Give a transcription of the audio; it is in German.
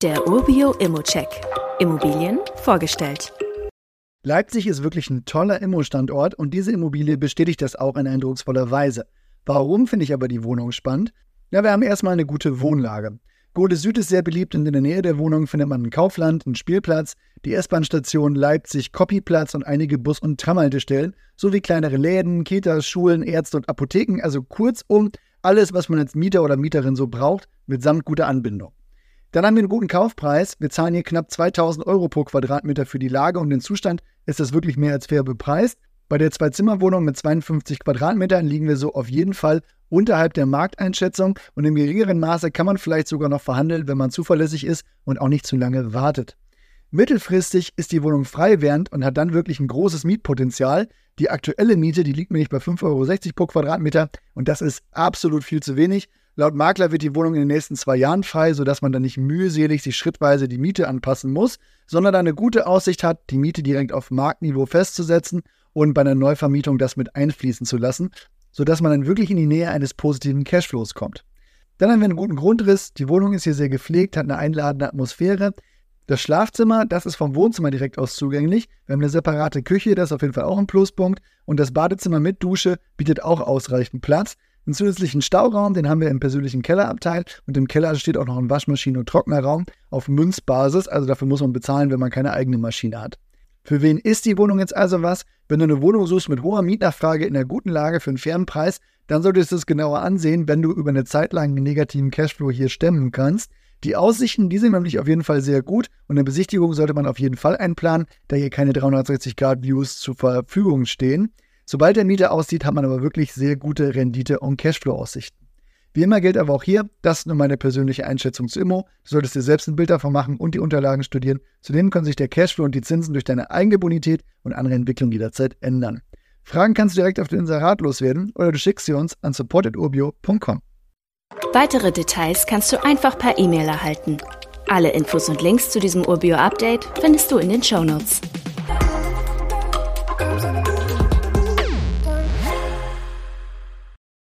Der Urbio Immocheck. Immobilien vorgestellt. Leipzig ist wirklich ein toller Immo-Standort und diese Immobilie bestätigt das auch in eindrucksvoller Weise. Warum finde ich aber die Wohnung spannend? Ja, wir haben erstmal eine gute Wohnlage. Gode Süd ist sehr beliebt und in der Nähe der Wohnung findet man ein Kaufland, einen Spielplatz, die S-Bahn-Station Leipzig Copyplatz und einige Bus- und Tramhaltestellen, sowie kleinere Läden, Kitas, Schulen, Ärzte und Apotheken, also kurzum alles, was man als Mieter oder Mieterin so braucht, mitsamt guter Anbindung. Dann haben wir einen guten Kaufpreis. Wir zahlen hier knapp 2000 Euro pro Quadratmeter für die Lage und den Zustand ist das wirklich mehr als fair bepreist. Bei der Zwei-Zimmer-Wohnung mit 52 Quadratmetern liegen wir so auf jeden Fall unterhalb der Markteinschätzung und im geringeren Maße kann man vielleicht sogar noch verhandeln, wenn man zuverlässig ist und auch nicht zu lange wartet. Mittelfristig ist die Wohnung frei während und hat dann wirklich ein großes Mietpotenzial. Die aktuelle Miete, die liegt nämlich bei 5,60 Euro pro Quadratmeter und das ist absolut viel zu wenig. Laut Makler wird die Wohnung in den nächsten zwei Jahren frei, sodass man dann nicht mühselig sich schrittweise die Miete anpassen muss, sondern eine gute Aussicht hat, die Miete direkt auf Marktniveau festzusetzen und bei einer Neuvermietung das mit einfließen zu lassen, sodass man dann wirklich in die Nähe eines positiven Cashflows kommt. Dann haben wir einen guten Grundriss, die Wohnung ist hier sehr gepflegt, hat eine einladende Atmosphäre. Das Schlafzimmer, das ist vom Wohnzimmer direkt aus zugänglich. Wir haben eine separate Küche, das ist auf jeden Fall auch ein Pluspunkt. Und das Badezimmer mit Dusche bietet auch ausreichend Platz. Einen zusätzlichen Stauraum, den haben wir im persönlichen Kellerabteil und im Keller steht auch noch ein Waschmaschine- und Trocknerraum auf Münzbasis, also dafür muss man bezahlen, wenn man keine eigene Maschine hat. Für wen ist die Wohnung jetzt also was? Wenn du eine Wohnung suchst mit hoher Mietnachfrage in einer guten Lage für einen fairen Preis, dann solltest du es genauer ansehen, wenn du über eine Zeit lang einen negativen Cashflow hier stemmen kannst. Die Aussichten, die sind nämlich auf jeden Fall sehr gut und eine Besichtigung sollte man auf jeden Fall einplanen, da hier keine 360-Grad-Views zur Verfügung stehen. Sobald der Mieter aussieht, hat man aber wirklich sehr gute Rendite- und Cashflow-Aussichten. Wie immer gilt aber auch hier, das ist nur meine persönliche Einschätzung zu Immo. Du solltest dir selbst ein Bild davon machen und die Unterlagen studieren. Zudem können sich der Cashflow und die Zinsen durch deine eigene Bonität und andere Entwicklungen jederzeit ändern. Fragen kannst du direkt auf den Inserat loswerden oder du schickst sie uns an support.urbio.com. Weitere Details kannst du einfach per E-Mail erhalten. Alle Infos und Links zu diesem Urbio-Update findest du in den Show Notes.